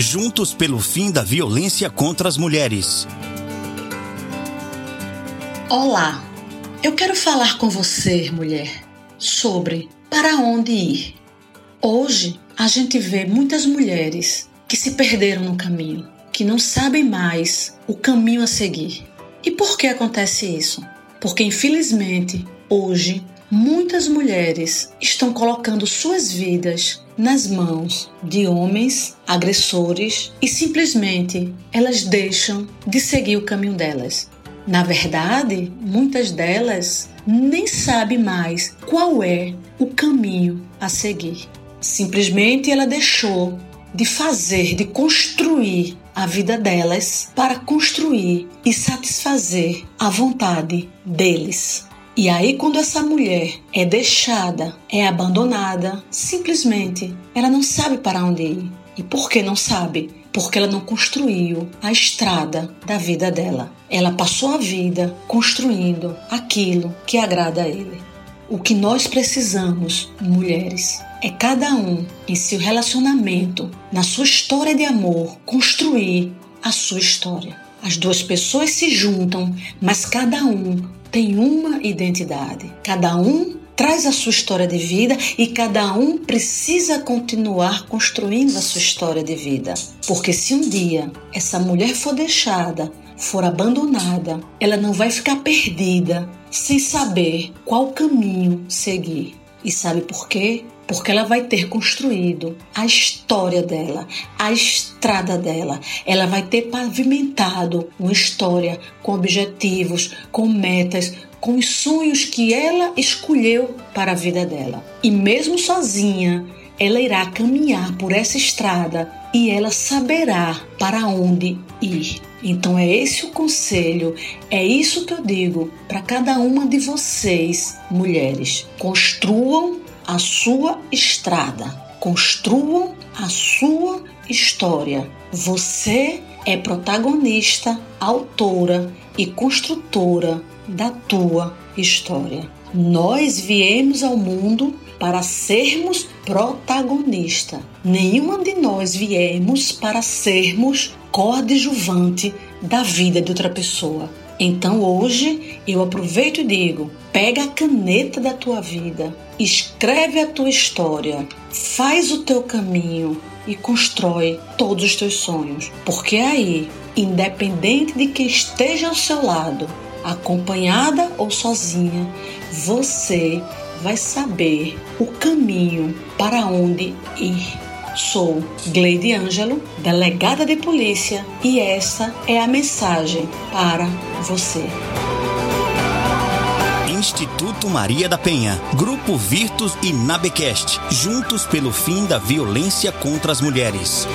Juntos pelo fim da violência contra as mulheres. Olá, eu quero falar com você, mulher, sobre para onde ir. Hoje a gente vê muitas mulheres que se perderam no caminho, que não sabem mais o caminho a seguir. E por que acontece isso? Porque infelizmente hoje muitas mulheres estão colocando suas vidas nas mãos de homens agressores e simplesmente elas deixam de seguir o caminho delas. Na verdade, muitas delas nem sabem mais qual é o caminho a seguir. Simplesmente ela deixou de fazer, de construir a vida delas para construir e satisfazer a vontade deles. E aí, quando essa mulher é deixada, é abandonada, simplesmente ela não sabe para onde ir. E por que não sabe? Porque ela não construiu a estrada da vida dela. Ela passou a vida construindo aquilo que agrada a ele. O que nós precisamos, mulheres, é cada um em seu relacionamento, na sua história de amor, construir a sua história. As duas pessoas se juntam, mas cada um tem uma identidade. Cada um traz a sua história de vida e cada um precisa continuar construindo a sua história de vida. Porque se um dia essa mulher for deixada, for abandonada, ela não vai ficar perdida sem saber qual caminho seguir. E sabe por quê? Porque ela vai ter construído a história dela, a estrada dela. Ela vai ter pavimentado uma história com objetivos, com metas, com os sonhos que ela escolheu para a vida dela. E mesmo sozinha, ela irá caminhar por essa estrada e ela saberá para onde ir. Então é esse o conselho, é isso que eu digo para cada uma de vocês, mulheres. Construam a sua estrada, construam a sua história. Você é protagonista, autora e construtora da tua história. Nós viemos ao mundo para sermos protagonista. Nenhuma de nós viemos para sermos coadjuvante da vida de outra pessoa. Então hoje eu aproveito e digo: pega a caneta da tua vida, escreve a tua história, faz o teu caminho e constrói todos os teus sonhos. Porque aí, independente de quem esteja ao seu lado, acompanhada ou sozinha, você vai saber o caminho para onde ir. Sou Gleide Ângelo, delegada de polícia, e essa é a mensagem para você. Instituto Maria da Penha, Grupo Virtus e Nabecast, juntos pelo fim da violência contra as mulheres.